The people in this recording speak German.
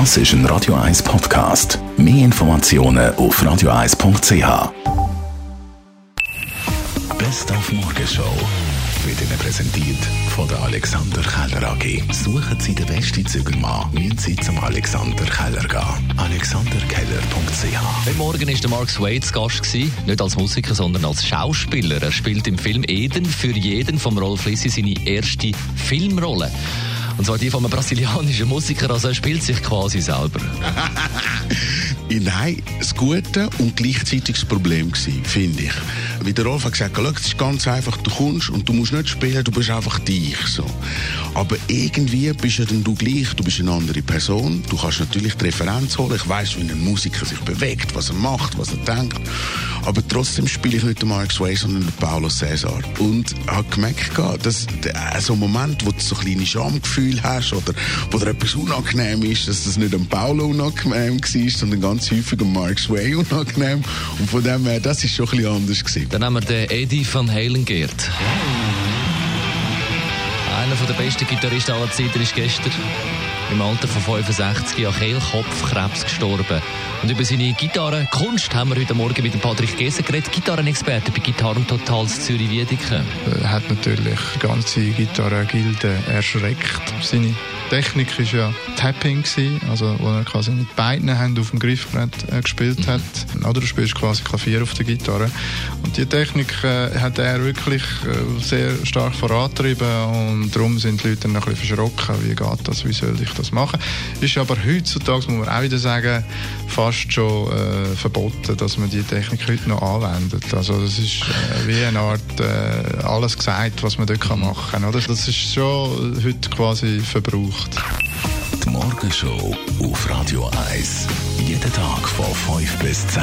Das ist ein Radio 1 Podcast. Mehr Informationen auf radio1.ch. Best auf Morgenshow wird Ihnen präsentiert von der Alexander Keller AG. Suchen Sie den besten Zügelmann, müssen Sie zum Alexander Keller gehen. AlexanderKeller.ch Heute Morgen war Mark Swade zu Gast. Gewesen. Nicht als Musiker, sondern als Schauspieler. Er spielt im Film Eden für jeden vom Rolf Lissi seine erste Filmrolle. Und zwar die von einem brasilianischen Musiker, also er spielt sich quasi selber. Nein, das Gute und gleichzeitig das Problem gewesen, finde ich. Wie der Rolf hat gesagt, es ist ganz einfach, du kommst und du musst nicht spielen, du bist einfach dich, so. Aber irgendwie bist ja dann du gleich, du bist eine andere Person, du kannst natürlich die Referenz holen, ich weiss, wie ein Musiker sich bewegt, was er macht, was er denkt, aber trotzdem spiele ich nicht den Mark Sway, sondern den Paulo Cesar. Und habe gemerkt, dass so ein Moment, wo du so kleine Schamgefühl hast oder wo dir etwas unangenehm ist, dass das nicht ein Paulo unangenehm war, sondern ganz häufig ein Mark Sway unangenehm. Und von dem her, das ist schon ein bisschen anders gewesen. Dann haben wir den Eddie van Halen geehrt. Einer der besten Gitarristen aller Zeiten ist gestern im Alter von 65 an Kehlkopfkrebs gestorben. Und über seine Gitarrenkunst haben wir heute Morgen mit Patrick Geser geredet, Gitarrenexperte bei Gitarren Totals Zürich Wiedeke. Er hat natürlich die ganze Gitarrengilde erschreckt. Seine Technik war ja Tapping, also wo er quasi mit beiden Händen auf dem Griffbrett äh, gespielt hat. Oder du spielst quasi Klavier auf der Gitarre. Und die Technik äh, hat er wirklich äh, sehr stark vorantrieben und darum sind die Leute dann ein bisschen verschrocken, wie geht das, wie soll ich das machen. Ist aber heutzutage, muss man auch wieder sagen, fast schon äh, verboten, dass man die Technik heute noch anwendet. Also das ist äh, wie eine Art äh, alles gesagt, was man dort machen kann. Das ist schon heute quasi verbraucht. Die Morgenshow auf Radio 1. Jeden Tag von 5 bis 10.